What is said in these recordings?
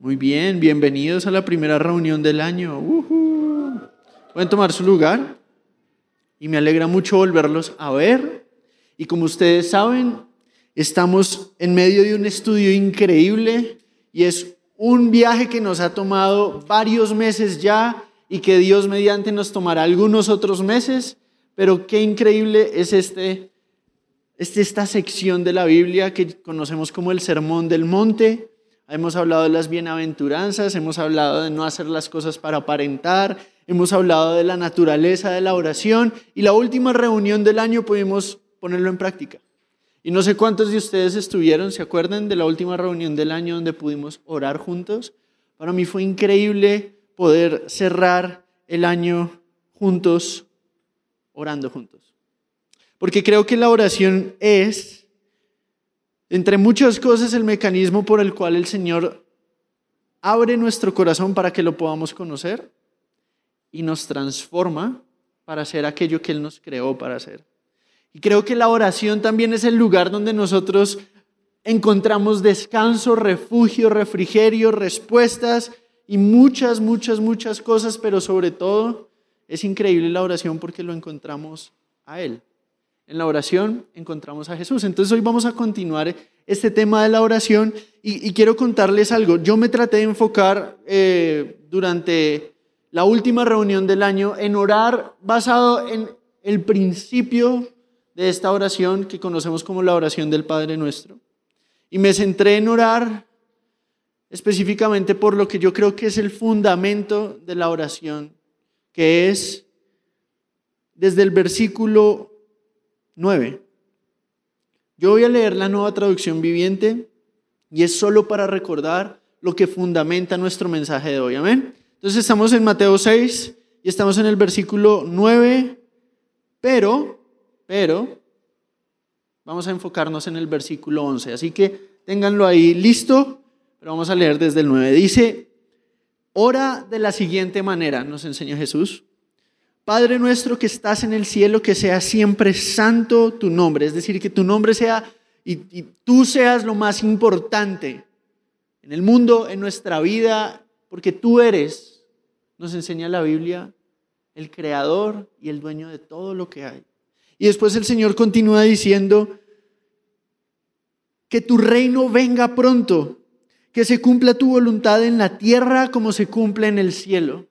Muy bien, bienvenidos a la primera reunión del año. Pueden tomar su lugar y me alegra mucho volverlos a ver. Y como ustedes saben, estamos en medio de un estudio increíble y es un viaje que nos ha tomado varios meses ya y que Dios mediante nos tomará algunos otros meses, pero qué increíble es este es esta sección de la Biblia que conocemos como el Sermón del Monte. Hemos hablado de las bienaventuranzas, hemos hablado de no hacer las cosas para aparentar, hemos hablado de la naturaleza de la oración y la última reunión del año pudimos ponerlo en práctica. Y no sé cuántos de ustedes estuvieron, ¿se acuerdan de la última reunión del año donde pudimos orar juntos? Para mí fue increíble poder cerrar el año juntos, orando juntos. Porque creo que la oración es, entre muchas cosas, el mecanismo por el cual el Señor abre nuestro corazón para que lo podamos conocer y nos transforma para ser aquello que Él nos creó para ser. Y creo que la oración también es el lugar donde nosotros encontramos descanso, refugio, refrigerio, respuestas y muchas, muchas, muchas cosas, pero sobre todo es increíble la oración porque lo encontramos a Él. En la oración encontramos a Jesús. Entonces hoy vamos a continuar este tema de la oración y, quiero contarles algo. Yo me traté de enfocar eh, durante la última reunión del año en orar basado en el principio de esta oración que conocemos como la oración del Padre Nuestro. Y me centré en orar específicamente por lo que yo creo que es el fundamento de la oración, que es desde el versículo 9. Yo voy a leer la nueva traducción viviente y es solo para recordar lo que fundamenta nuestro mensaje de hoy. Amén. Entonces estamos en Mateo 6 y estamos en el versículo 9, pero, pero, vamos a enfocarnos en el versículo 11. Así que ténganlo ahí listo, pero vamos a leer desde el 9. Dice, ora de la siguiente manera, nos enseña Jesús. Padre nuestro que estás en el cielo, que sea siempre santo tu nombre. Es decir, que tu nombre sea y, tú seas lo más importante en el mundo, en nuestra vida, porque tú eres, nos enseña la Biblia, el creador y el dueño de todo lo que hay. Y después el Señor continúa diciendo, que tu reino venga pronto, que se cumpla tu voluntad en la tierra como se cumple en el cielo.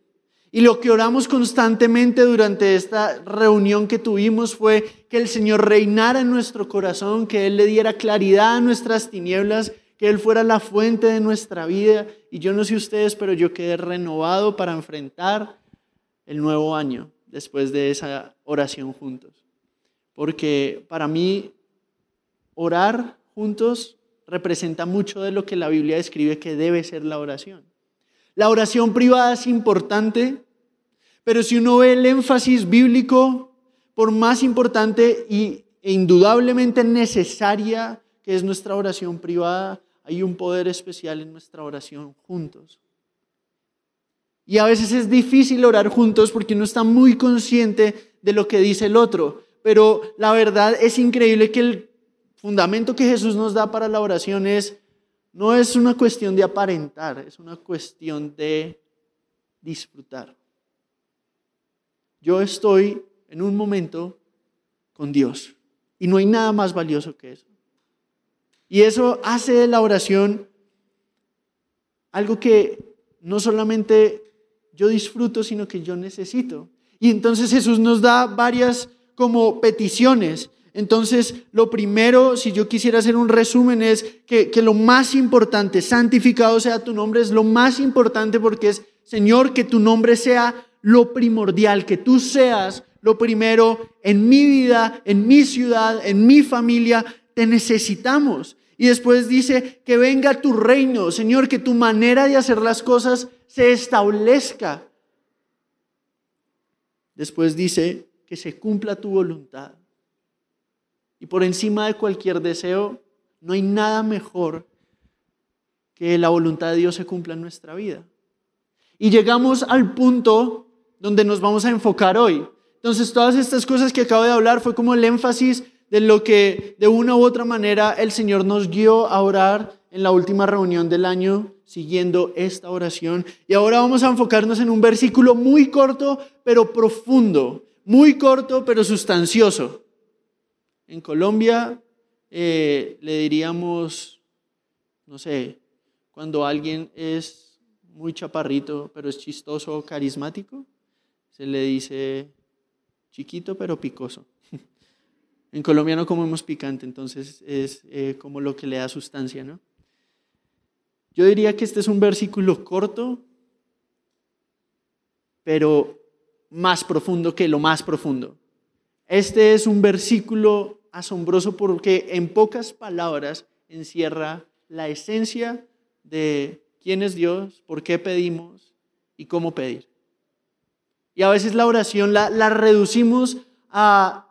Y lo que oramos constantemente durante esta reunión que tuvimos fue que el Señor reinara en nuestro corazón, que Él le diera claridad a nuestras tinieblas, que Él fuera la fuente de nuestra vida. Y yo no sé ustedes, pero yo quedé renovado para enfrentar el nuevo año después de esa oración juntos. Porque para mí orar juntos representa mucho de lo que la Biblia describe que debe ser la oración. La oración privada es importante, pero si uno ve el énfasis bíblico, por más importante e indudablemente necesaria que es nuestra oración privada, hay un poder especial en nuestra oración juntos. Y a veces es difícil orar juntos porque uno está muy consciente de lo que dice el otro. Pero la verdad es increíble que el fundamento que Jesús nos da para la oración es no es una cuestión de aparentar, es una cuestión de disfrutar. Yo estoy en un momento con Dios y no hay nada más valioso que eso. Y eso hace de la oración algo que no solamente yo disfruto, sino que yo necesito. Y entonces Jesús nos da varias como peticiones entonces, lo primero, si yo quisiera hacer un resumen, es que, lo más importante, santificado sea tu nombre, es lo más importante porque es, Señor, que tu nombre sea lo primordial, que tú seas lo primero en mi vida, en mi ciudad, en mi familia, te necesitamos. Y después dice, que venga tu reino, Señor, que tu manera de hacer las cosas se establezca. Después dice, que se cumpla tu voluntad. Y por encima de cualquier deseo, no hay nada mejor que la voluntad de Dios se cumpla en nuestra vida. Y llegamos al punto donde nos vamos a enfocar hoy. Entonces, todas estas cosas que acabo de hablar fue como el énfasis de lo que de una u otra manera el Señor nos guió a orar en la última reunión del año siguiendo esta oración. Y ahora vamos a enfocarnos en un versículo muy corto, pero profundo, muy corto, pero sustancioso. En Colombia eh, le diríamos, no sé, cuando alguien es muy chaparrito, pero es chistoso, carismático, se le dice chiquito, pero picoso. En Colombia no comemos picante, entonces es eh, como lo que le da sustancia, ¿no? Yo diría que este es un versículo corto, pero más profundo que lo más profundo. Este es un versículo asombroso porque en pocas palabras encierra la esencia de quién es Dios, por qué pedimos y cómo pedir. Y a veces la oración la, la reducimos a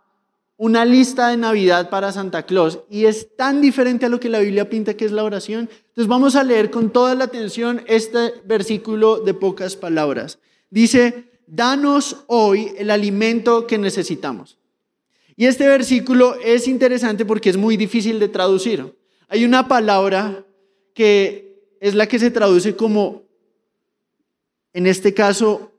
una lista de Navidad para Santa Claus y es tan diferente a lo que la Biblia pinta que es la oración. Entonces vamos a leer con toda la atención este versículo de pocas palabras. Dice, danos hoy el alimento que necesitamos. Y este versículo es interesante porque es muy difícil de traducir. Hay una palabra que es la que se traduce como, en este caso,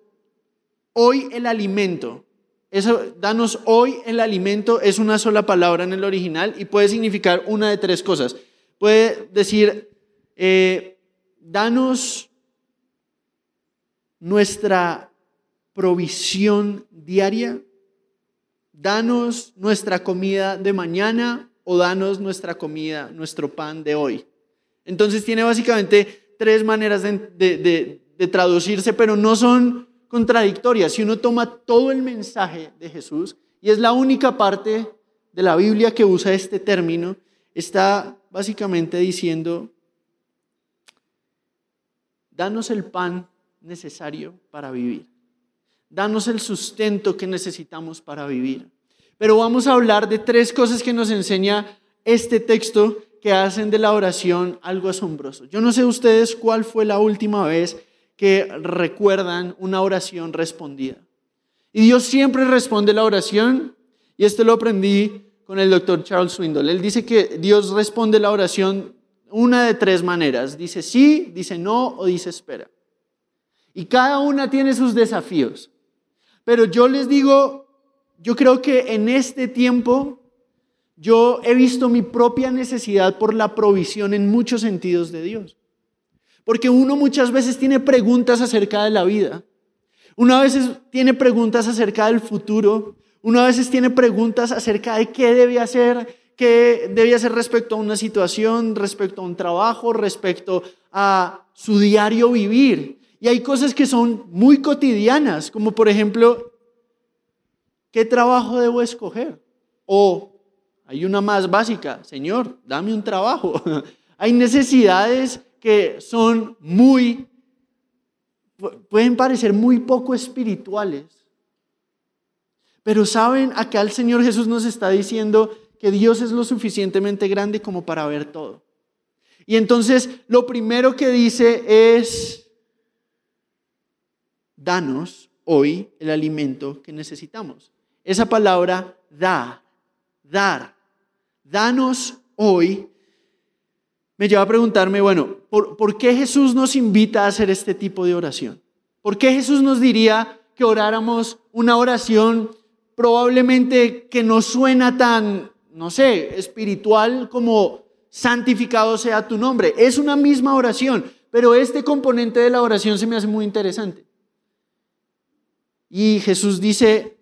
hoy el alimento. Eso, danos hoy el alimento, es una sola palabra en el original y puede significar una de tres cosas. Puede decir, eh, danos nuestra provisión diaria, danos nuestra comida de mañana o danos nuestra comida, nuestro pan de hoy. Entonces tiene básicamente tres maneras de traducirse, pero no son contradictoria si uno toma todo el mensaje de Jesús, y es la única parte de la Biblia que usa este término, está básicamente diciendo, danos el pan necesario para vivir, danos el sustento que necesitamos para vivir. Pero vamos a hablar de tres cosas que nos enseña este texto que hacen de la oración algo asombroso. Yo no sé ustedes cuál fue la última vez que recuerdan una oración respondida. Y Dios siempre responde la oración, y esto lo aprendí con el doctor Charles Swindoll. Él dice que Dios responde la oración una de tres maneras. Dice sí, dice no o dice espera. Y cada una tiene sus desafíos. Pero yo les digo, yo creo que en este tiempo yo he visto mi propia necesidad por la provisión en muchos sentidos de Dios. Porque uno muchas veces tiene preguntas acerca de la vida. Uno a veces tiene preguntas acerca del futuro. Uno a veces tiene preguntas acerca de qué debe hacer, qué debe hacer respecto a una situación, respecto a un trabajo, respecto a su diario vivir. Y hay cosas que son muy cotidianas, como por ejemplo, ¿qué trabajo debo escoger? O hay una más básica, Señor, dame un trabajo. hay necesidades que son muy, pueden parecer muy poco espirituales. Pero saben, acá el Señor Jesús nos está diciendo que Dios es lo suficientemente grande como para ver todo. Y entonces lo primero que dice es, danos hoy el alimento que necesitamos. Esa palabra da, dar, danos hoy me lleva a preguntarme, bueno, ¿por, qué Jesús nos invita a hacer este tipo de oración? ¿Por qué Jesús nos diría que oráramos una oración probablemente que no suena tan, no sé, espiritual como santificado sea tu nombre? Es una misma oración, pero este componente de la oración se me hace muy interesante. Y Jesús dice,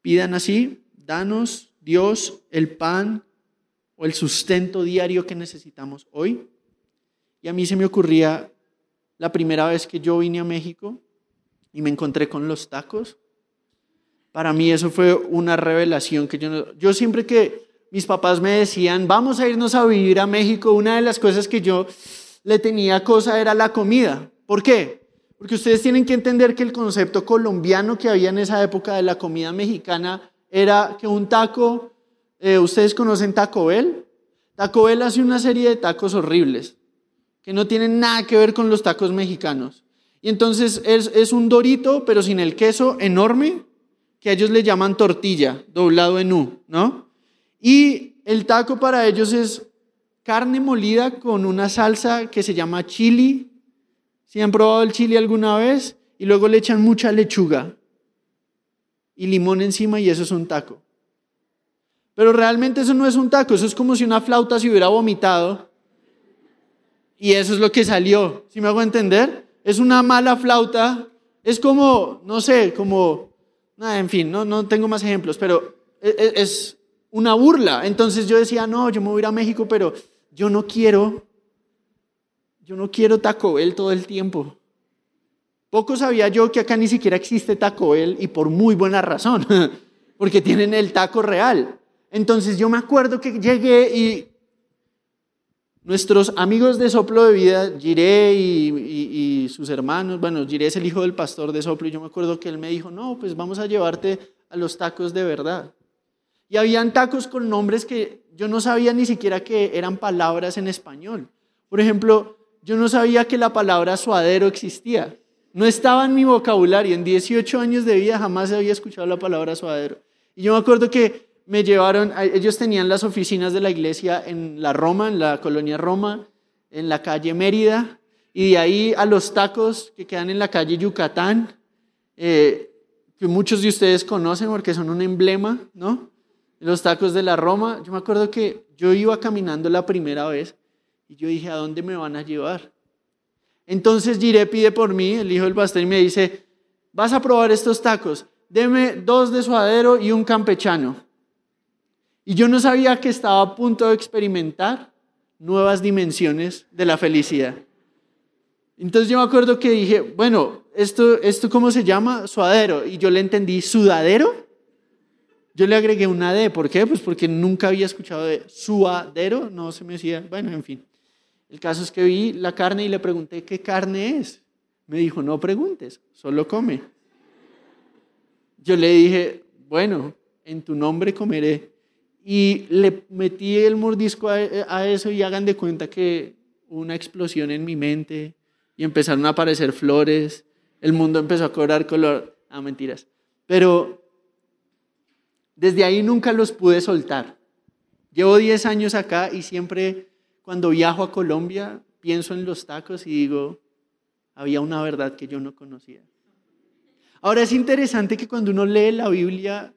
pidan así, danos Dios el pan o el sustento diario que necesitamos hoy. Y a mí se me ocurría la primera vez que yo vine a México y me encontré con los tacos. Para mí eso fue una revelación que yo yo siempre que mis papás me decían, "Vamos a irnos a vivir a México", una de las cosas que yo le tenía cosa era la comida. ¿Por qué? Porque ustedes tienen que entender que el concepto colombiano que había en esa época de la comida mexicana era que un taco eh, ¿Ustedes conocen Taco Bell? Taco Bell hace una serie de tacos horribles que no tienen nada que ver con los tacos mexicanos. Y entonces es, un dorito, pero sin el queso enorme, que ellos le llaman tortilla, doblado en U, ¿no? Y el taco para ellos es carne molida con una salsa que se llama chili. ¿Si han probado el chili alguna vez? Y luego le echan mucha lechuga y limón encima y eso es un taco. Pero realmente eso no es un taco, eso es como si una flauta se hubiera vomitado y eso es lo que salió. ¿Sí me hago entender? Es una mala flauta, es como, no sé, como, nada, en fin, no, no tengo más ejemplos, pero es, e, es una burla. Entonces yo decía, no, yo me voy a ir a México, pero yo no quiero, yo no quiero Taco Bell todo el tiempo. Poco sabía yo que acá ni siquiera existe Taco Bell y por muy buena razón, porque tienen el taco real. Entonces yo me acuerdo que llegué y nuestros amigos de Soplo de Vida, Giré y, sus hermanos, bueno, Giré es el hijo del pastor de Soplo y yo me acuerdo que él me dijo, no, pues vamos a llevarte a los tacos de verdad. Y habían tacos con nombres que yo no sabía ni siquiera que eran palabras en español. Por ejemplo, yo no sabía que la palabra suadero existía. No estaba en mi vocabulario. En 18 años de vida jamás había escuchado la palabra suadero. Y yo me acuerdo que me llevaron, ellos tenían las oficinas de la iglesia en la Roma, en la colonia Roma, en la calle Mérida, y de ahí a los tacos que quedan en la calle Yucatán, eh, que muchos de ustedes conocen porque son un emblema, ¿no? los tacos de la Roma, yo me acuerdo que yo iba caminando la primera vez y yo dije, ¿a dónde me van a llevar? Entonces Jiré pide por mí, el hijo del pastor, y me dice, vas a probar estos tacos, deme dos de suadero y un campechano. Y yo no sabía que estaba a punto de experimentar nuevas dimensiones de la felicidad. Entonces yo me acuerdo que dije, bueno, ¿esto, esto cómo se llama? Suadero. Y yo le entendí, ¿sudadero? Yo le agregué una D, ¿por qué? Pues porque nunca había escuchado de suadero, no se me decía, bueno, en fin. El caso es que vi la carne y le pregunté, ¿qué carne es? Me dijo, no preguntes, solo come. Yo le dije, bueno, en tu nombre comeré. Y le metí el mordisco a, eso y hagan de cuenta que una explosión en mi mente y empezaron a aparecer flores, el mundo empezó a cobrar color. Ah, mentiras. Pero desde ahí nunca los pude soltar. Llevo 10 años acá y siempre cuando viajo a Colombia pienso en los tacos y digo, había una verdad que yo no conocía. Ahora es interesante que cuando uno lee la Biblia,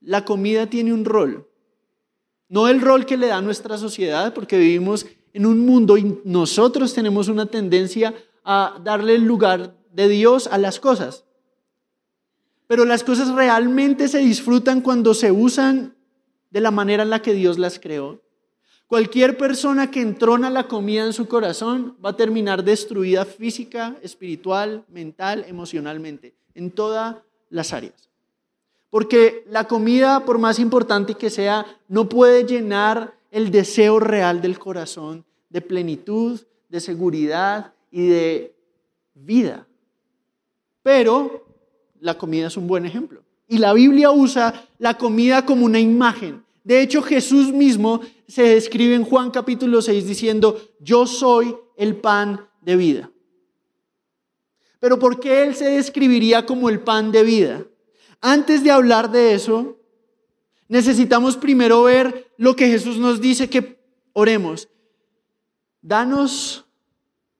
la comida tiene un rol. No el rol que le da nuestra sociedad, porque vivimos en un mundo y nosotros tenemos una tendencia a darle el lugar de Dios a las cosas. Pero las cosas realmente se disfrutan cuando se usan de la manera en la que Dios las creó. Cualquier persona que entrona la comida en su corazón va a terminar destruida física, espiritual, mental, emocionalmente, en todas las áreas. Porque la comida, por más importante que sea, no puede llenar el deseo real del corazón de plenitud, de seguridad y de vida. Pero la comida es un buen ejemplo. Y la Biblia usa la comida como una imagen. De hecho, Jesús mismo se describe en Juan capítulo 6 diciendo, yo soy el pan de vida. Pero ¿por qué Él se describiría como el pan de vida? Antes de hablar de eso, necesitamos primero ver lo que Jesús nos dice que oremos. Danos,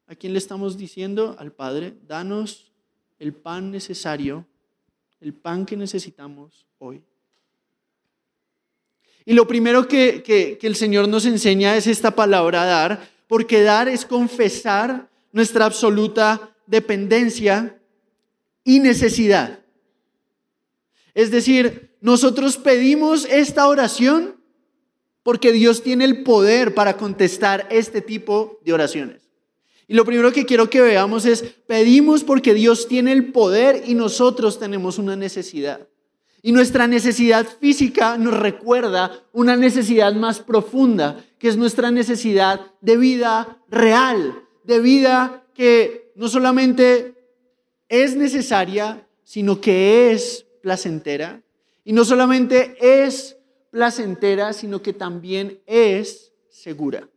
¿a quién le estamos diciendo? Al Padre, danos el pan necesario, el pan que necesitamos hoy. Y lo primero que, el Señor nos enseña es esta palabra dar, porque dar es confesar nuestra absoluta dependencia y necesidad. Es decir, nosotros pedimos esta oración porque Dios tiene el poder para contestar este tipo de oraciones. Y lo primero que quiero que veamos es, pedimos porque Dios tiene el poder y nosotros tenemos una necesidad. Y nuestra necesidad física nos recuerda una necesidad más profunda, que es nuestra necesidad de vida real, de vida que no solamente es necesaria, sino que es placentera. Y no solamente es placentera, sino que también es segura.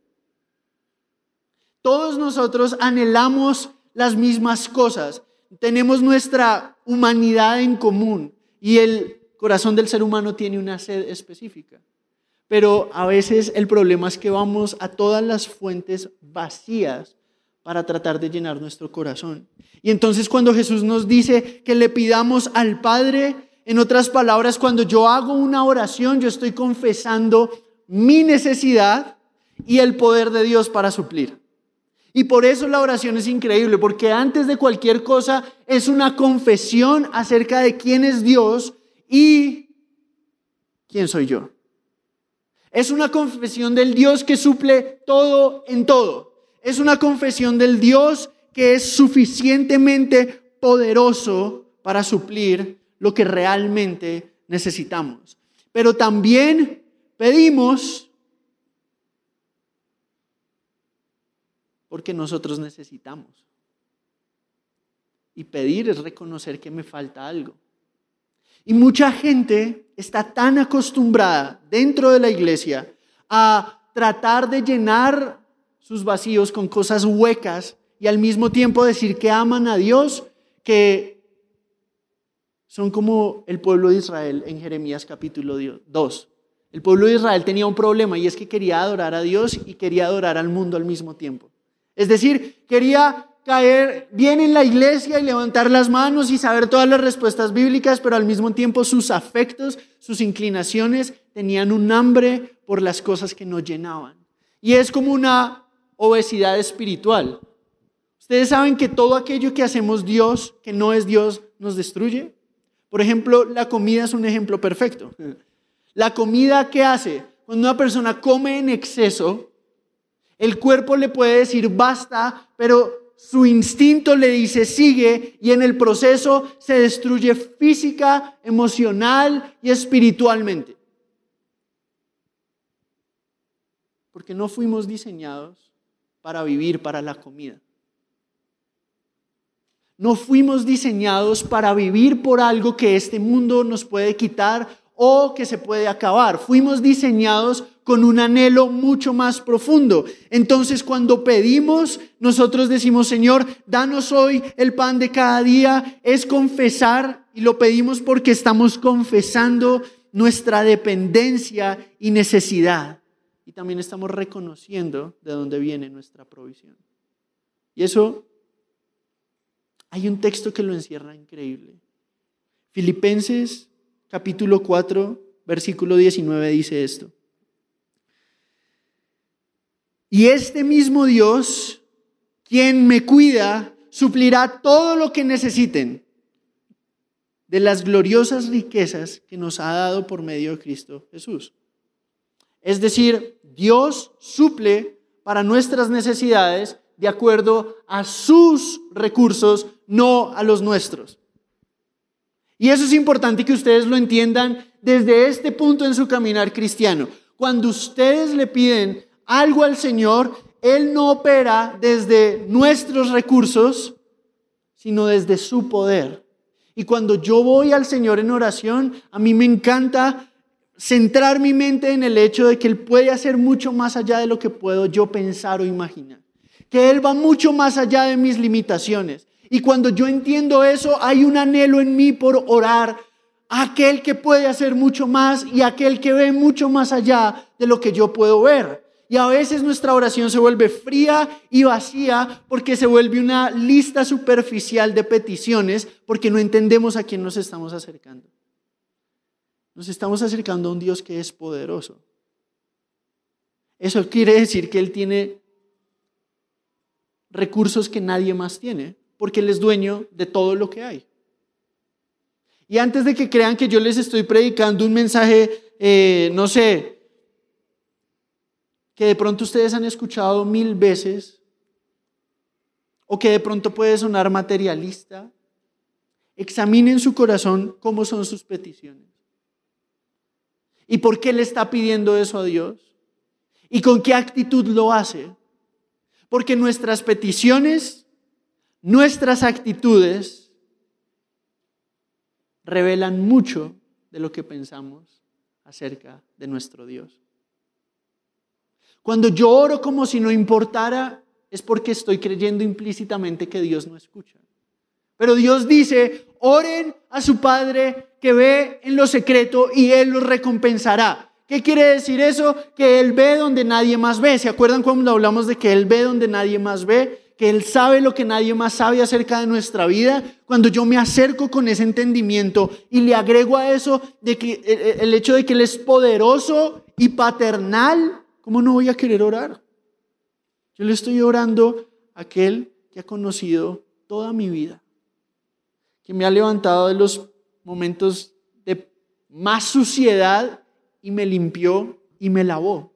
Todos nosotros anhelamos las mismas cosas. Tenemos nuestra humanidad en común y el corazón del ser humano tiene una sed específica. pero a veces el problema es que vamos a todas las fuentes vacías para tratar de llenar nuestro corazón. Y entonces cuando Jesús nos dice que le pidamos al Padre, en otras palabras, cuando yo hago una oración, yo estoy confesando mi necesidad y el poder de Dios para suplir. Y por eso la oración es increíble, porque antes de cualquier cosa es una confesión acerca de quién es Dios y quién soy yo. Es una confesión del Dios que suple todo en todo. Es una confesión del Dios que es suficientemente poderoso para suplir lo que realmente necesitamos. Pero también pedimos porque nosotros necesitamos. Y pedir es reconocer que me falta algo. Y mucha gente está tan acostumbrada dentro de la iglesia a tratar de llenar sus vacíos con cosas huecas y al mismo tiempo decir que aman a Dios, que son como el pueblo de Israel en Jeremías capítulo 2. El pueblo de Israel tenía un problema y es que quería adorar a Dios y quería adorar al mundo al mismo tiempo. Es decir, quería caer bien en la iglesia y levantar las manos y saber todas las respuestas bíblicas, pero al mismo tiempo sus afectos, sus inclinaciones tenían un hambre por las cosas que nos llenaban. Y es como una obesidad espiritual. Ustedes saben que todo aquello que hacemos Dios, que no es Dios, nos destruye. Por ejemplo, la comida es un ejemplo perfecto. La comida que hace cuando una persona come en exceso, el cuerpo le puede decir basta, pero su instinto le dice sigue y en el proceso se destruye física, emocional y espiritualmente. Porque no fuimos diseñados para vivir para la comida. No fuimos diseñados para vivir por algo que este mundo nos puede quitar o que se puede acabar. Fuimos diseñados con un anhelo mucho más profundo. Entonces cuando pedimos, nosotros decimos, Señor, danos hoy el pan de cada día, es confesar y lo pedimos porque estamos confesando nuestra dependencia y necesidad. Y también estamos reconociendo de dónde viene nuestra provisión. Y eso, hay un texto que lo encierra increíble. Filipenses capítulo 4, versículo 19 dice esto. Y este mismo Dios, quien me cuida, suplirá todo lo que necesiten de las gloriosas riquezas que nos ha dado por medio de Cristo Jesús. Es decir, Dios suple para nuestras necesidades de acuerdo a sus recursos, no a los nuestros. Y eso es importante que ustedes lo entiendan desde este punto en su caminar cristiano. Cuando ustedes le piden algo al Señor, Él no opera desde nuestros recursos, sino desde su poder. Y cuando yo voy al Señor en oración, a mí me encanta centrar mi mente en el hecho de que Él puede hacer mucho más allá de lo que puedo yo pensar o imaginar. Que Él va mucho más allá de mis limitaciones. Y cuando yo entiendo eso, hay un anhelo en mí por orar a aquel que puede hacer mucho más y aquel que ve mucho más allá de lo que yo puedo ver. Y a veces nuestra oración se vuelve fría y vacía porque se vuelve una lista superficial de peticiones porque no entendemos a quién nos estamos acercando. Nos estamos acercando a un Dios que es poderoso. Eso quiere decir que Él tiene recursos que nadie más tiene porque Él es dueño de todo lo que hay. Y antes de que crean que yo les estoy predicando un mensaje, eh, no sé, que de pronto ustedes han escuchado mil veces o que de pronto puede sonar materialista, examinen su corazón cómo son sus peticiones. ¿Y por qué le está pidiendo eso a Dios? ¿Y con qué actitud lo hace? Porque nuestras peticiones, nuestras actitudes revelan mucho de lo que pensamos acerca de nuestro Dios. Cuando yo oro como si no importara, es porque estoy creyendo implícitamente que Dios no escucha. Pero Dios dice, oren a su Padre que ve en lo secreto y Él los recompensará. ¿Qué quiere decir eso? Que Él ve donde nadie más ve. ¿Se acuerdan cuando hablamos de que Él ve donde nadie más ve? Que Él sabe lo que nadie más sabe acerca de nuestra vida. Cuando yo me acerco con ese entendimiento y le agrego a eso de que eh, eh, el hecho de que Él es poderoso y paternal, ¿cómo no voy a querer orar? Yo le estoy orando a aquel que ha conocido toda mi vida, que me ha levantado de los momentos de más suciedad y me limpió y me lavó.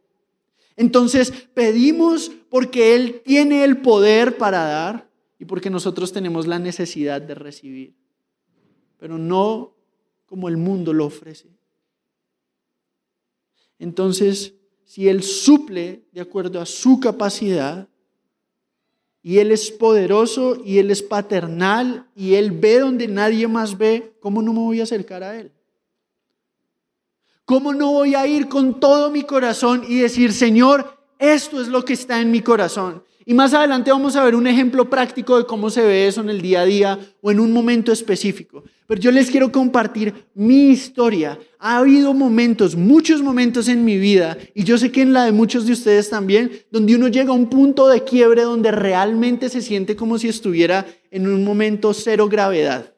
Entonces pedimos porque Él tiene el poder para dar y porque nosotros tenemos la necesidad de recibir, pero no como el mundo lo ofrece. Entonces, si Él suple de acuerdo a su capacidad, y Él es poderoso y Él es paternal y Él ve donde nadie más ve, ¿cómo no me voy a acercar a Él? ¿Cómo no voy a ir con todo mi corazón y decir, Señor, esto es lo que está en mi corazón? Y más adelante vamos a ver un ejemplo práctico de cómo se ve eso en el día a día o en un momento específico. Pero yo les quiero compartir mi historia. Ha habido momentos, muchos momentos en mi vida, y yo sé que en la de muchos de ustedes también, donde uno llega a un punto de quiebre donde realmente se siente como si estuviera en un momento cero gravedad.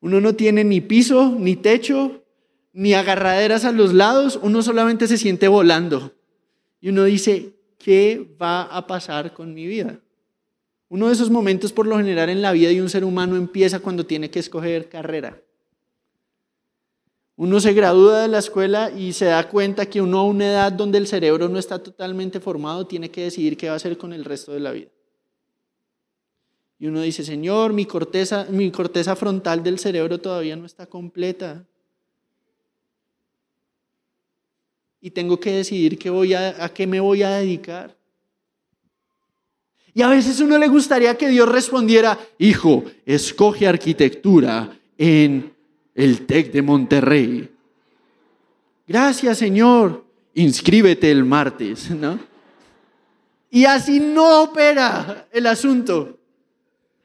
Uno no tiene ni piso, ni techo, ni agarraderas a los lados, uno solamente se siente volando. Y uno dice, ¿qué va a pasar con mi vida? Uno de esos momentos por lo general en la vida de un ser humano empieza cuando tiene que escoger carrera. Uno se gradúa de la escuela y se da cuenta que uno a una edad donde el cerebro no está totalmente formado tiene que decidir qué va a hacer con el resto de la vida. Y uno dice, Señor, mi corteza, mi corteza frontal del cerebro todavía no está completa. Y tengo que decidir qué voy a, qué me voy a dedicar. Y a veces uno le gustaría que Dios respondiera, hijo, escoge arquitectura en el TEC de Monterrey. Gracias, Señor. Inscríbete el martes, ¿no? Y así no opera el asunto.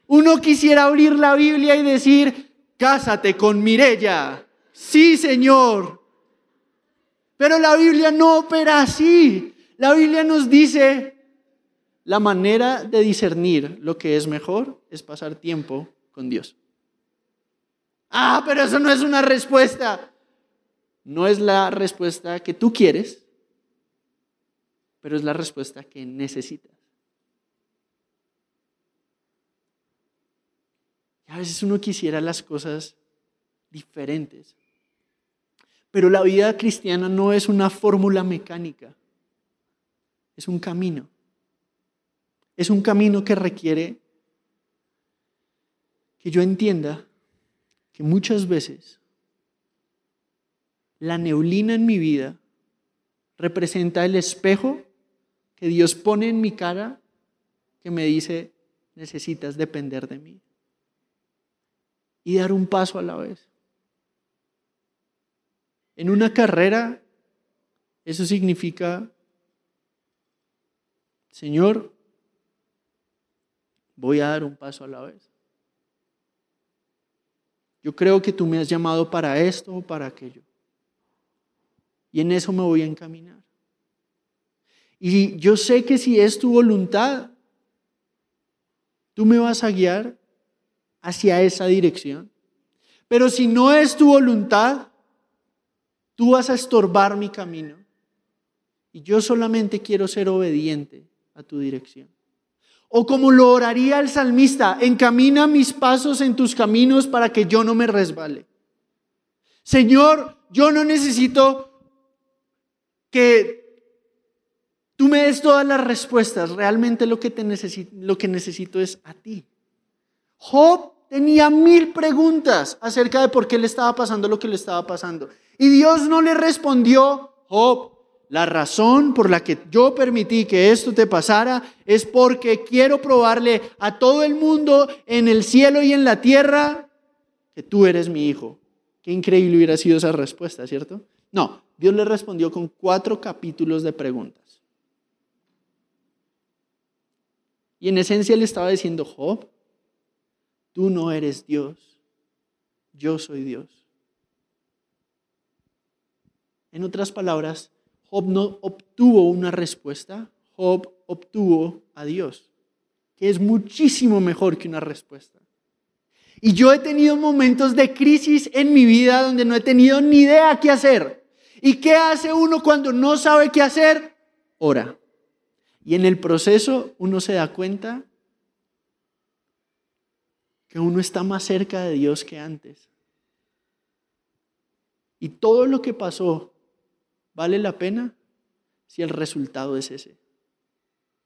Uno quisiera abrir la Biblia y decir, cásate con Mirella. Sí, Señor. Pero la Biblia no opera así. La Biblia nos dice, la manera de discernir lo que es mejor es pasar tiempo con Dios. Ah, pero eso no es una respuesta. No es la respuesta que tú quieres, pero es la respuesta que necesitas. Y a veces uno quisiera las cosas diferentes. Pero la vida cristiana no es una fórmula mecánica, es un camino. Es un camino que requiere que yo entienda que muchas veces la neblina en mi vida representa el espejo que Dios pone en mi cara que me dice, necesitas depender de mí. Y dar un paso a la vez. En una carrera, eso significa, Señor, voy a dar un paso a la vez. Yo creo que tú me has llamado para esto o para aquello. Y en eso me voy a encaminar. Y yo sé que si es tu voluntad, tú me vas a guiar hacia esa dirección. Pero si no es tu voluntad, Tú vas a estorbar mi camino y yo solamente quiero ser obediente a tu dirección. O como lo oraría el salmista, encamina mis pasos en tus caminos para que yo no me resbale. Señor, yo no necesito que tú me des todas las respuestas. Realmente lo que, te necesito, lo que necesito es a ti. Job tenía mil preguntas acerca de por qué le estaba pasando lo que le estaba pasando. Y Dios no le respondió, Job, la razón por la que yo permití que esto te pasara es porque quiero probarle a todo el mundo en el cielo y en la tierra que tú eres mi hijo. Qué increíble hubiera sido esa respuesta, ¿cierto? No, Dios le respondió con cuatro capítulos de preguntas. Y en esencia le estaba diciendo, Job, tú no eres Dios, yo soy Dios. En otras palabras, Job no obtuvo una respuesta, Job obtuvo a Dios, que es muchísimo mejor que una respuesta. Y yo he tenido momentos de crisis en mi vida donde no he tenido ni idea qué hacer. ¿Y qué hace uno cuando no sabe qué hacer? Ora. Y en el proceso uno se da cuenta que uno está más cerca de Dios que antes. Y todo lo que pasó vale la pena si el resultado es ese.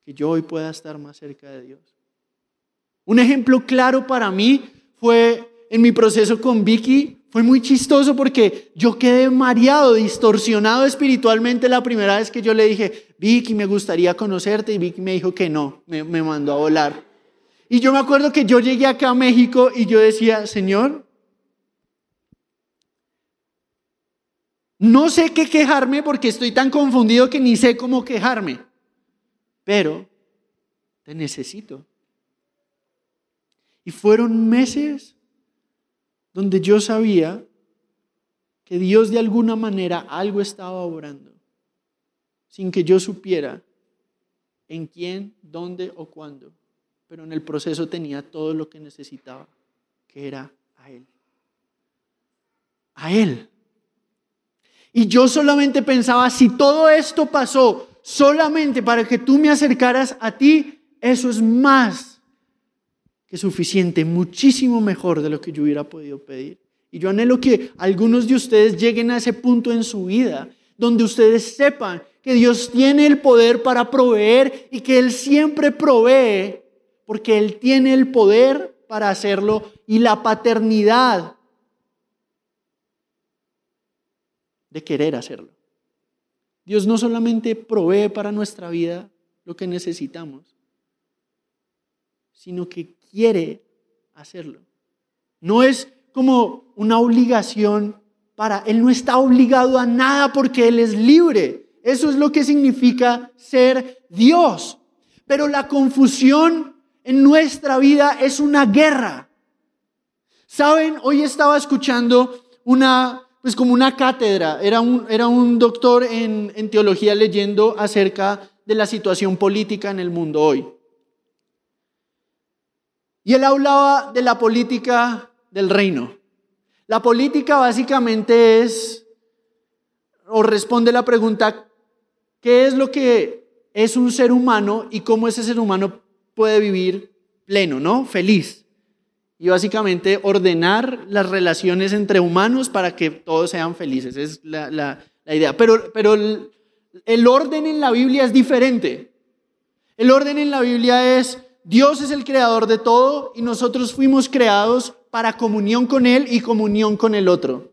Que yo hoy pueda estar más cerca de Dios. Un ejemplo claro para mí fue en mi proceso con Vicky. Fue muy chistoso porque yo quedé mareado, distorsionado espiritualmente la primera vez que yo le dije, Vicky, me gustaría conocerte. Y Vicky me dijo que no, me, me mandó a volar. Y yo me acuerdo que yo llegué acá a México y yo decía, Señor, No sé qué quejarme porque estoy tan confundido que ni sé cómo quejarme. Pero te necesito. Y fueron meses donde yo sabía que Dios de alguna manera algo estaba obrando, sin que yo supiera en quién, dónde o cuándo. Pero en el proceso tenía todo lo que necesitaba, que era a Él. A Él. Y yo solamente pensaba, si todo esto pasó solamente para que tú me acercaras a ti, eso es más que suficiente, muchísimo mejor de lo que yo hubiera podido pedir. Y yo anhelo que algunos de ustedes lleguen a ese punto en su vida, donde ustedes sepan que Dios tiene el poder para proveer y que Él siempre provee, porque Él tiene el poder para hacerlo y la paternidad de querer hacerlo. Dios no solamente provee para nuestra vida lo que necesitamos, sino que quiere hacerlo. No es como una obligación para, Él no está obligado a nada porque Él es libre. Eso es lo que significa ser Dios. Pero la confusión en nuestra vida es una guerra. Saben, hoy estaba escuchando una pues como una cátedra, era un, era un doctor en, en teología leyendo acerca de la situación política en el mundo hoy. Y él hablaba de la política del reino. La política básicamente es, o responde la pregunta, ¿qué es lo que es un ser humano y cómo ese ser humano puede vivir pleno, ¿no? Feliz y básicamente ordenar las relaciones entre humanos para que todos sean felices. Es la, idea. Pero, pero el, el orden en la Biblia es diferente. El orden en la Biblia es Dios es el creador de todo y nosotros fuimos creados para comunión con Él y comunión con el otro.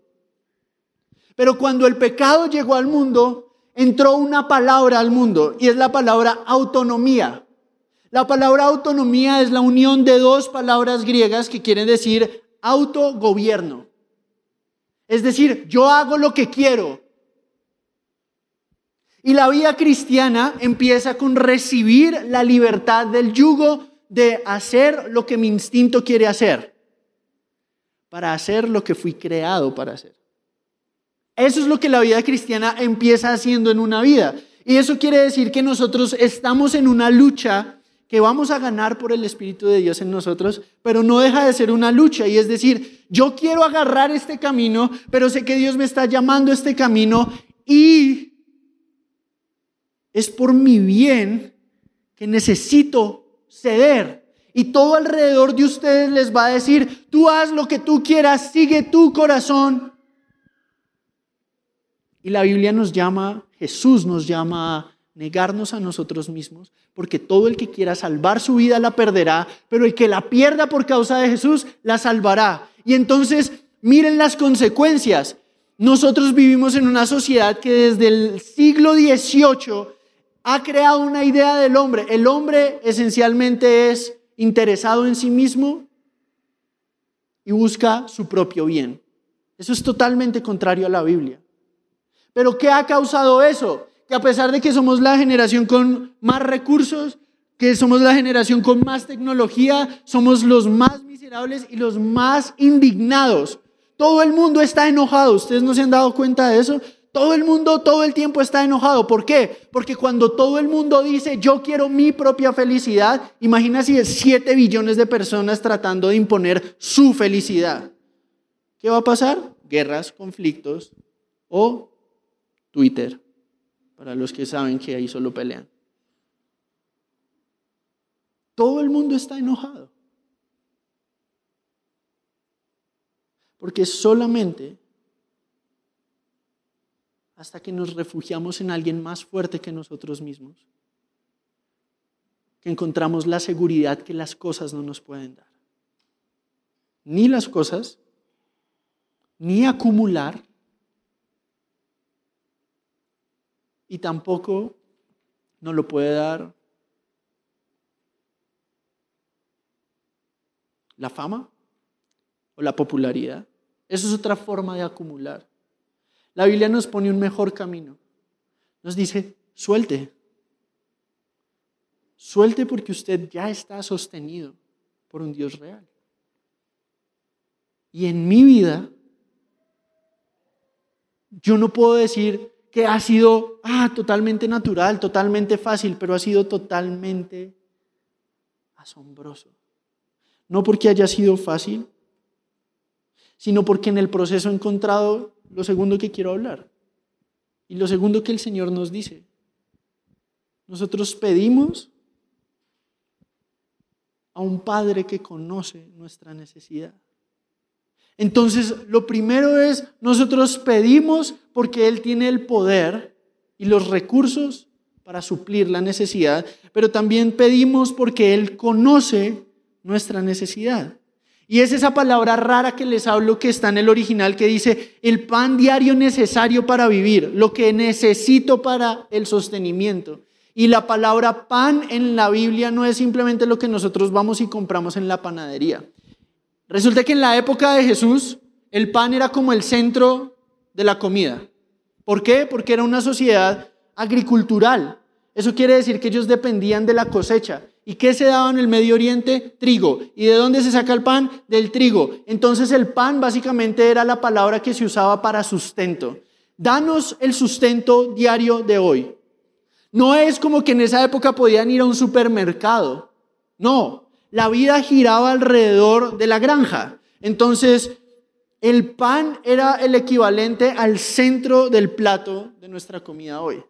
Pero cuando el pecado llegó al mundo, entró una palabra al mundo y es la palabra autonomía. La palabra autonomía es la unión de dos palabras griegas que quieren decir autogobierno. Es decir, yo hago lo que quiero. Y la vida cristiana empieza con recibir la libertad del yugo de hacer lo que mi instinto quiere hacer, para hacer lo que fui creado para hacer. Eso es lo que la vida cristiana empieza haciendo en una vida. Y eso quiere decir que nosotros estamos en una lucha que vamos a ganar por el Espíritu de Dios en nosotros, pero no deja de ser una lucha. Y es decir, yo quiero agarrar este camino, pero sé que Dios me está llamando a este camino y es por mi bien que necesito ceder. Y todo alrededor de ustedes les va a decir, tú haz lo que tú quieras, sigue tu corazón. Y la Biblia nos llama, Jesús nos llama negarnos a nosotros mismos, porque todo el que quiera salvar su vida la perderá, pero el que la pierda por causa de Jesús la salvará. Y entonces, miren las consecuencias. Nosotros vivimos en una sociedad que desde el siglo XVIII ha creado una idea del hombre. El hombre esencialmente es interesado en sí mismo y busca su propio bien. Eso es totalmente contrario a la Biblia. Pero ¿qué ha causado eso? Que a pesar de que somos la generación con más recursos, que somos la generación con más tecnología, somos los más miserables y los más indignados. Todo el mundo está enojado. ¿Ustedes no se han dado cuenta de eso? Todo el mundo todo el tiempo está enojado. ¿Por qué? Porque cuando todo el mundo dice yo quiero mi propia felicidad, imagina si es 7 billones de personas tratando de imponer su felicidad. ¿Qué va a pasar? Guerras, conflictos o Twitter, para los que saben que ahí solo pelean. Todo el mundo está enojado. Porque solamente hasta que nos refugiamos en alguien más fuerte que nosotros mismos, que encontramos la seguridad que las cosas no nos pueden dar. Ni las cosas, ni acumular, y tampoco nos lo puede dar la fama o la popularidad. Eso es otra forma de acumular. La Biblia nos pone un mejor camino. Nos dice, suelte. Suelte porque usted ya está sostenido por un Dios real. Y en mi vida, yo no puedo decir que ha sido ah, totalmente natural, totalmente fácil, pero ha sido totalmente asombroso. No porque haya sido fácil, sino porque en el proceso he encontrado lo segundo que quiero hablar. Y lo segundo que el Señor nos dice. Nosotros pedimos a un Padre que conoce nuestra necesidad. Entonces, lo primero es, nosotros pedimos porque Él tiene el poder y los recursos para suplir la necesidad, pero también pedimos porque Él conoce nuestra necesidad. Y es esa palabra rara que les hablo que está en el original que dice el pan diario necesario para vivir, lo que necesito para el sostenimiento. Y la palabra pan en la Biblia no es simplemente lo que nosotros vamos y compramos en la panadería. Resulta que en la época de Jesús el pan era como el centro de la comida. ¿Por qué? Porque era una sociedad agricultural. Eso quiere decir que ellos dependían de la cosecha. ¿Y qué se daba en el Medio Oriente? Trigo. ¿Y de dónde se saca el pan? Del trigo. Entonces el pan básicamente era la palabra que se usaba para sustento. Danos el sustento diario de hoy. No es como que en esa época podían ir a un supermercado. No, la vida giraba alrededor de la granja. Entonces, el pan era el equivalente al centro del plato de nuestra comida hoy.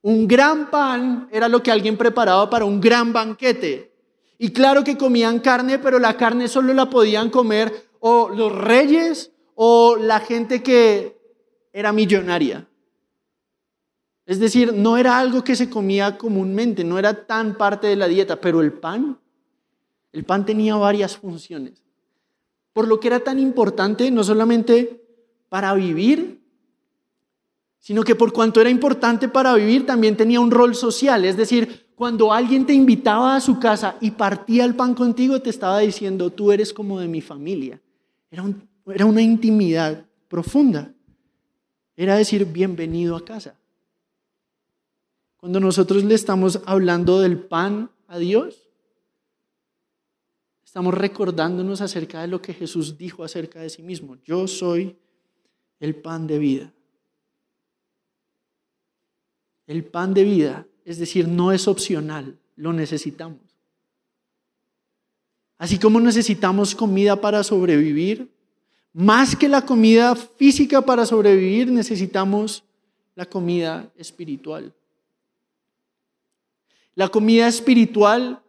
Un gran pan era lo que alguien preparaba para un gran banquete. Y claro que comían carne, pero la carne solo la podían comer o los reyes o la gente que era millonaria. Es decir, no era algo que se comía comúnmente, no era tan parte de la dieta, pero el pan, el pan tenía varias funciones. Por lo que era tan importante, no solamente para vivir, sino que por cuanto era importante para vivir, también tenía un rol social. Es decir, cuando alguien te invitaba a su casa y partía el pan contigo, te estaba diciendo, tú eres como de mi familia. Era, una intimidad profunda. Era decir, bienvenido a casa. Cuando nosotros le estamos hablando del pan a Dios, estamos recordándonos acerca de lo que Jesús dijo acerca de sí mismo. Yo soy el pan de vida. El pan de vida, es decir, no es opcional, lo necesitamos. Así como necesitamos comida para sobrevivir, más que la comida física para sobrevivir, necesitamos la comida espiritual. La comida espiritual,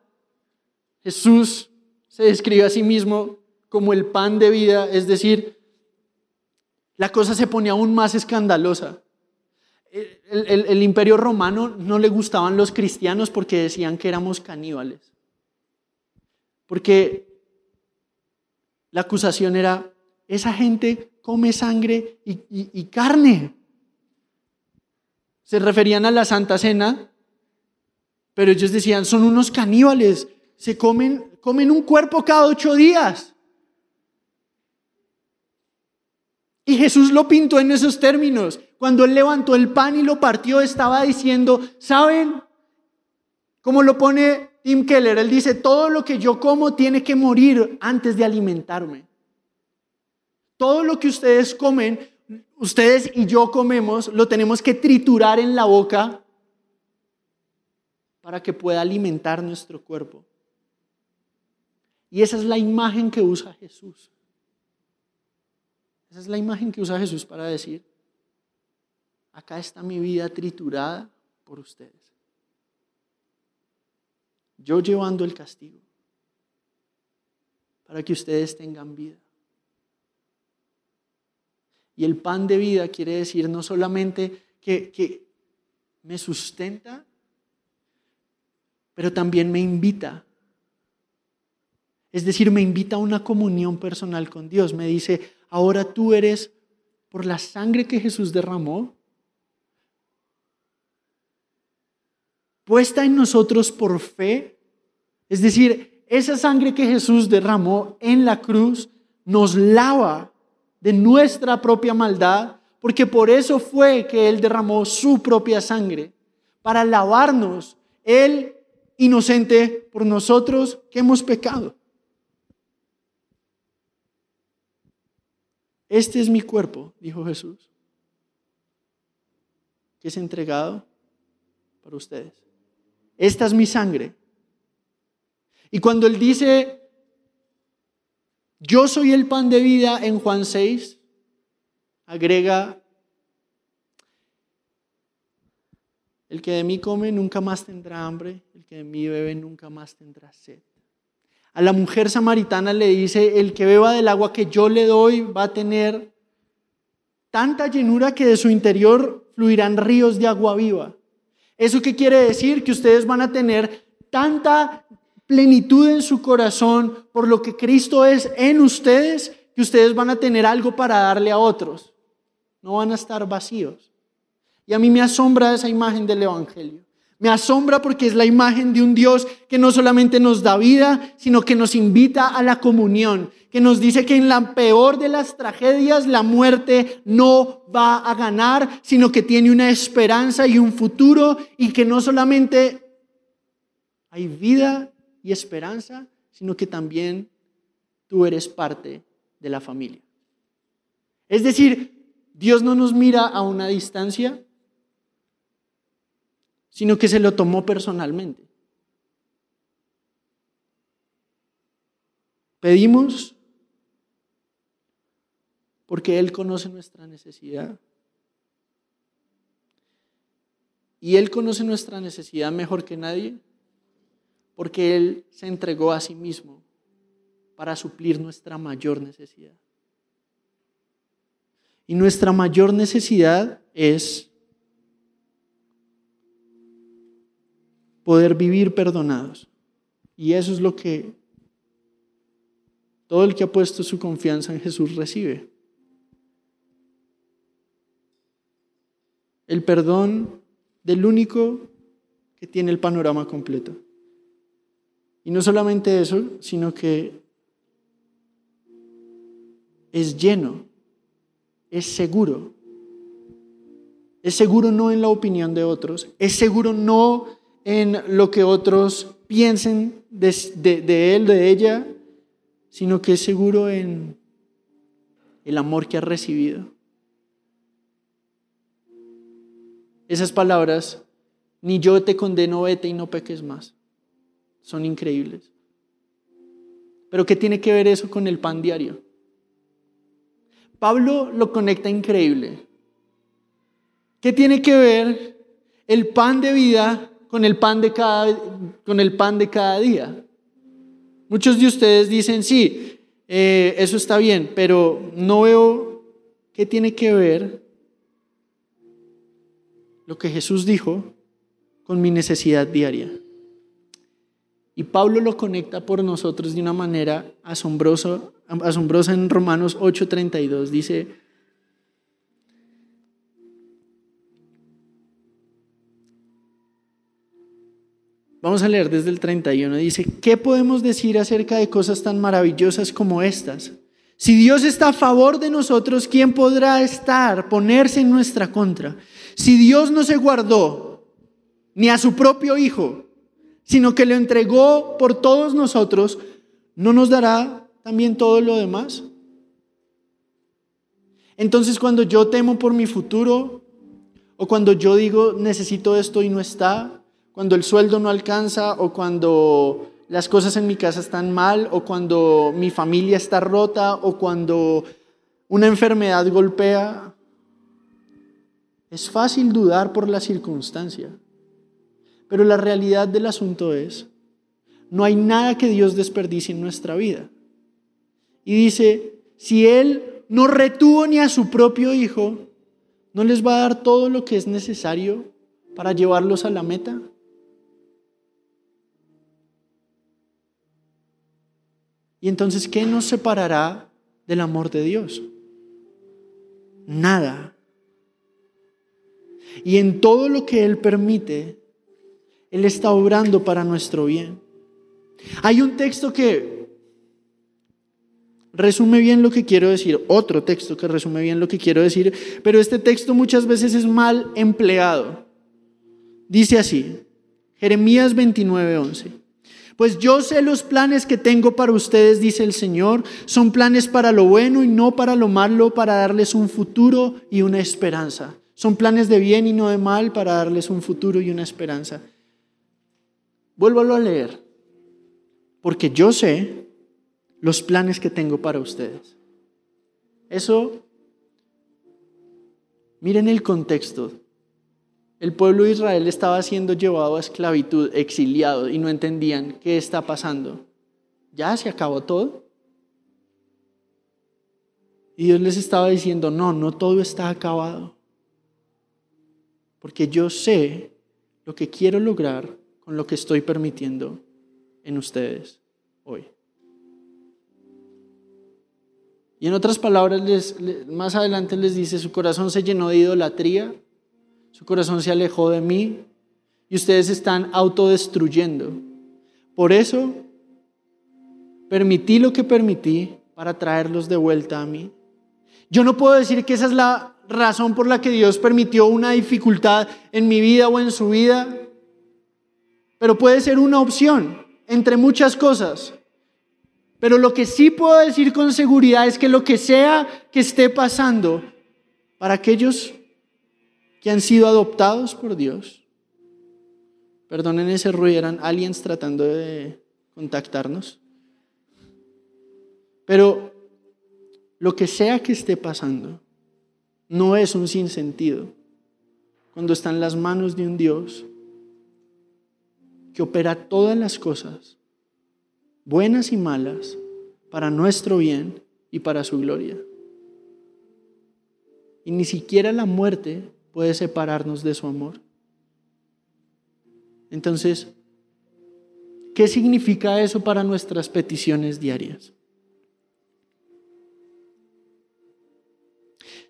Jesús se describe a sí mismo como el pan de vida, es decir, la cosa se pone aún más escandalosa el, imperio romano no le gustaban los cristianos porque decían que éramos caníbales. Porque la acusación era, esa gente come sangre y, y carne. Se referían a la Santa Cena, pero ellos decían, son unos caníbales, se comen, comen un cuerpo cada ocho días. Y Jesús lo pintó en esos términos. Cuando él levantó el pan y lo partió, estaba diciendo, ¿saben? cómo lo pone Tim Keller, él dice, todo lo que yo como tiene que morir antes de alimentarme. Todo lo que ustedes comen, ustedes y yo comemos, lo tenemos que triturar en la boca para que pueda alimentar nuestro cuerpo. Y esa es la imagen que usa Jesús. Esa es la imagen que usa Jesús para decir, acá está mi vida triturada por ustedes. Yo llevando el castigo para que ustedes tengan vida. Y el pan de vida quiere decir no solamente que, me sustenta, pero también me invita. Es decir, me invita a una comunión personal con Dios. Me dice, ahora tú eres, por la sangre que Jesús derramó, puesta en nosotros por fe. Es decir, esa sangre que Jesús derramó en la cruz nos lava de nuestra propia maldad, porque por eso fue que Él derramó su propia sangre, para lavarnos, Él inocente por nosotros que hemos pecado. Este es mi cuerpo, dijo Jesús, que es entregado para ustedes. Esta es mi sangre. Y cuando Él dice, yo soy el pan de vida en Juan 6, agrega, el que de mí come nunca más tendrá hambre, el que de mí bebe nunca más tendrá sed. A la mujer samaritana le dice, el que beba del agua que yo le doy va a tener tanta llenura que de su interior fluirán ríos de agua viva. ¿Eso qué quiere decir? Que ustedes van a tener tanta plenitud en su corazón por lo que Cristo es en ustedes, que ustedes van a tener algo para darle a otros. No van a estar vacíos. Y a mí me asombra esa imagen del Evangelio. Me asombra porque es la imagen de un Dios que no solamente nos da vida, sino que nos invita a la comunión, que nos dice que en la peor de las tragedias la muerte no va a ganar, sino que tiene una esperanza y un futuro y que no solamente hay vida y esperanza, sino que también tú eres parte de la familia. Es decir, Dios no nos mira a una distancia, sino que se lo tomó personalmente. Pedimos porque Él conoce nuestra necesidad. Y Él conoce nuestra necesidad mejor que nadie porque Él se entregó a sí mismo para suplir nuestra mayor necesidad. Y nuestra mayor necesidad es poder vivir perdonados. Y eso es lo que todo el que ha puesto su confianza en Jesús recibe. El perdón del único que tiene el panorama completo. Y no solamente eso, sino que es lleno, es seguro. Es seguro no en la opinión de otros, es seguro no en lo que otros piensen de, de, él, de ella, sino que es seguro en el amor que ha recibido. Esas palabras, ni yo te condeno, vete y no peques más son increíbles. Pero ¿qué tiene que ver eso con el pan diario? Pablo lo conecta increíble. ¿Qué tiene que ver el pan de vida con el pan de cada, con el pan de cada día? Muchos de ustedes dicen, sí, eh, eso está bien, pero no veo qué tiene que ver lo que Jesús dijo con mi necesidad diaria. Y Pablo lo conecta por nosotros de una manera asombrosa, asombrosa en Romanos 8:32. Dice, vamos a leer desde el 31, dice, ¿qué podemos decir acerca de cosas tan maravillosas como estas? Si Dios está a favor de nosotros, ¿quién podrá estar, ponerse en nuestra contra? Si Dios no se guardó ni a su propio Hijo, sino que lo entregó por todos nosotros, ¿no nos dará también todo lo demás? Entonces cuando yo temo por mi futuro, o cuando yo digo necesito esto y no está, cuando el sueldo no alcanza, o cuando las cosas en mi casa están mal, o cuando mi familia está rota, o cuando una enfermedad golpea, es fácil dudar por la circunstancia. Pero la realidad del asunto es, no hay nada que Dios desperdicie en nuestra vida. Y dice, si Él no retuvo ni a su propio Hijo, ¿no les va a dar todo lo que es necesario para llevarlos a la meta? Y entonces, ¿qué nos separará del amor de Dios? Nada. Y en todo lo que Él permite, Él está obrando para nuestro bien. Hay un texto que resume bien lo que quiero decir, otro texto que resume bien lo que quiero decir, pero este texto muchas veces es mal empleado. Dice así, Jeremías 29:11. Pues yo sé los planes que tengo para ustedes, dice el Señor, son planes para lo bueno y no para lo malo, para darles un futuro y una esperanza. Son planes de bien y no de mal para darles un futuro y una esperanza. Vuélvalo a leer, porque yo sé los planes que tengo para ustedes. Eso, miren el contexto. El pueblo de Israel estaba siendo llevado a esclavitud, exiliado, y no entendían qué está pasando. ¿Ya se acabó todo? Y Dios les estaba diciendo, no, no todo está acabado porque yo sé lo que quiero lograr con lo que estoy permitiendo en ustedes hoy. Y en otras palabras, más adelante les dice, su corazón se llenó de idolatría, su corazón se alejó de mí y ustedes están autodestruyendo. Por eso permití lo que permití para traerlos de vuelta a mí. Yo no puedo decir que esa es la razón por la que Dios permitió una dificultad en mi vida o en su vida, pero puede ser una opción entre muchas cosas. Pero lo que sí puedo decir con seguridad es que lo que sea que esté pasando para aquellos que han sido adoptados por Dios, perdonen ese ruido, eran aliens tratando de contactarnos, pero lo que sea que esté pasando, no es un sinsentido. Cuando está en las manos de un Dios que opera todas las cosas, buenas y malas, para nuestro bien y para su gloria. Y ni siquiera la muerte puede separarnos de su amor. Entonces, ¿qué significa eso para nuestras peticiones diarias?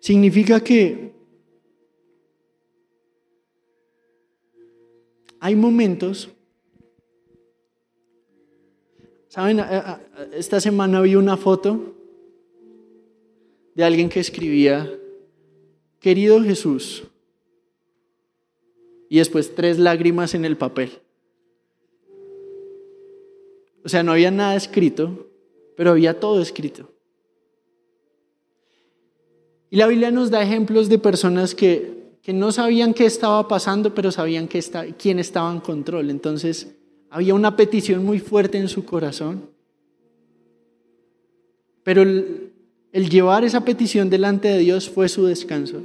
Significa que hay momentos, ¿saben? Esta semana vi una foto de alguien que escribía, querido Jesús, y después tres lágrimas en el papel. O sea, no había nada escrito, pero había todo escrito. Y la Biblia nos da ejemplos de personas que, no sabían qué estaba pasando, pero sabían que quién estaba en control. Entonces, había una petición muy fuerte en su corazón. Pero el, el llevar esa petición delante de Dios fue su descanso.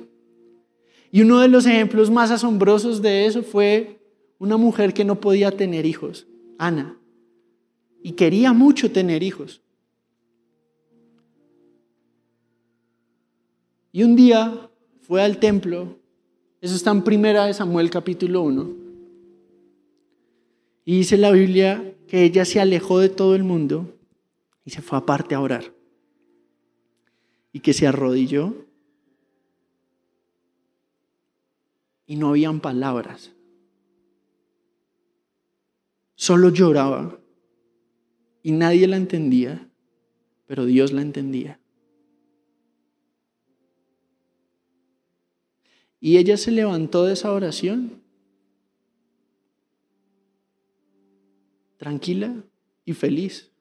Y uno de los ejemplos más asombrosos de eso fue una mujer que no podía tener hijos, Ana, y quería mucho tener hijos. Y un día fue al templo, eso está en primera de Samuel capítulo 1, y dice la Biblia que ella se alejó de todo el mundo y se fue aparte a orar. Y que se arrodilló y no habían palabras. Solo lloraba y nadie la entendía, pero Dios la entendía. Y ella se levantó de esa oración tranquila y feliz,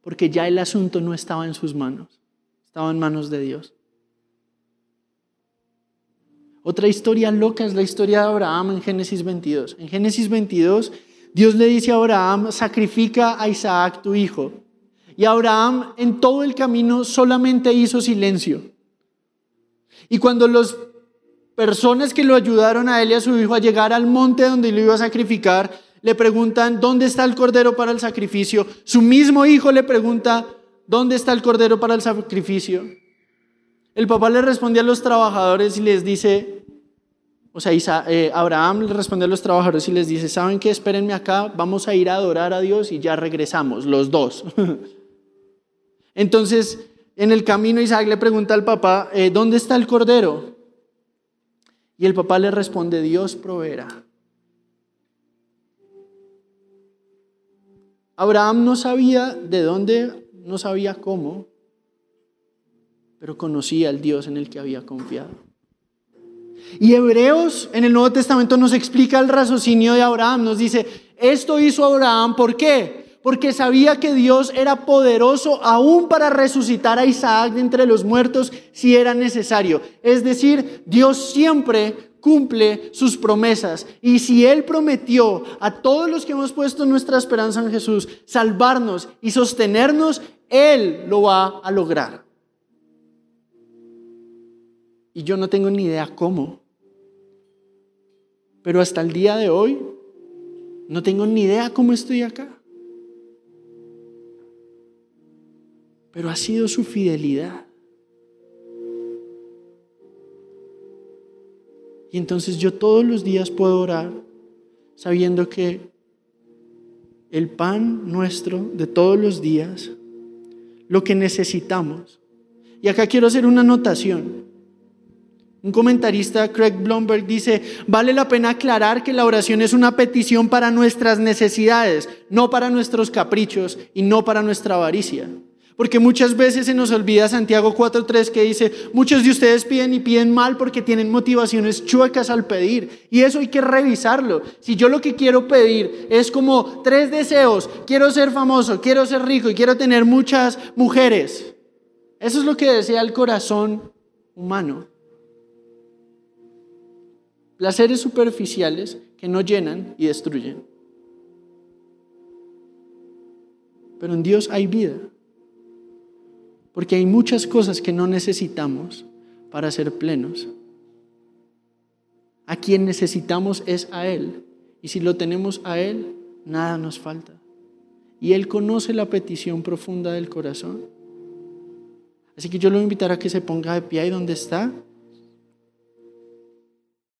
porque ya el asunto no estaba en sus manos, estaba en manos de Dios. Otra historia loca es la historia de Abraham en Génesis 22. En Génesis 22, Dios le dice a Abraham, sacrifica a Isaac tu hijo. Y Abraham en todo el camino solamente hizo silencio. Y cuando las personas que lo ayudaron a él y a su hijo a llegar al monte donde lo iba a sacrificar, le preguntan, ¿dónde está el cordero para el sacrificio? Su mismo hijo le pregunta, ¿dónde está el cordero para el sacrificio? El papá le responde a los trabajadores y les dice, o sea, eh, Abraham le responde a los trabajadores y les dice, ¿saben qué? Espérenme acá, vamos a ir a adorar a Dios y ya regresamos, los dos. Entonces, en el camino Isaac le pregunta al papá, eh, ¿dónde está el cordero? Y el papá le responde, Dios proveerá. Abraham no sabía de dónde, no sabía cómo, pero conocía al Dios en el que había confiado. Y Hebreos en el Nuevo Testamento nos explica el raciocinio de Abraham, nos dice, esto hizo Abraham, ¿por qué? porque sabía que Dios era poderoso aún para resucitar a Isaac de entre los muertos si era necesario. Es decir, Dios siempre cumple sus promesas. Y si Él prometió a todos los que hemos puesto nuestra esperanza en Jesús salvarnos y sostenernos, Él lo va a lograr. Y yo no tengo ni idea cómo. Pero hasta el día de hoy no tengo ni idea cómo estoy acá. pero ha sido su fidelidad. Y entonces yo todos los días puedo orar sabiendo que el pan nuestro de todos los días, lo que necesitamos. Y acá quiero hacer una anotación. Un comentarista, Craig Blomberg, dice, vale la pena aclarar que la oración es una petición para nuestras necesidades, no para nuestros caprichos y no para nuestra avaricia. Porque muchas veces se nos olvida Santiago 4.3 que dice, muchos de ustedes piden y piden mal porque tienen motivaciones chuecas al pedir. Y eso hay que revisarlo. Si yo lo que quiero pedir es como tres deseos, quiero ser famoso, quiero ser rico y quiero tener muchas mujeres. Eso es lo que desea el corazón humano. Placeres superficiales que no llenan y destruyen. Pero en Dios hay vida. Porque hay muchas cosas que no necesitamos para ser plenos. A quien necesitamos es a Él. Y si lo tenemos a Él, nada nos falta. Y Él conoce la petición profunda del corazón. Así que yo lo voy a a que se ponga de pie ahí donde está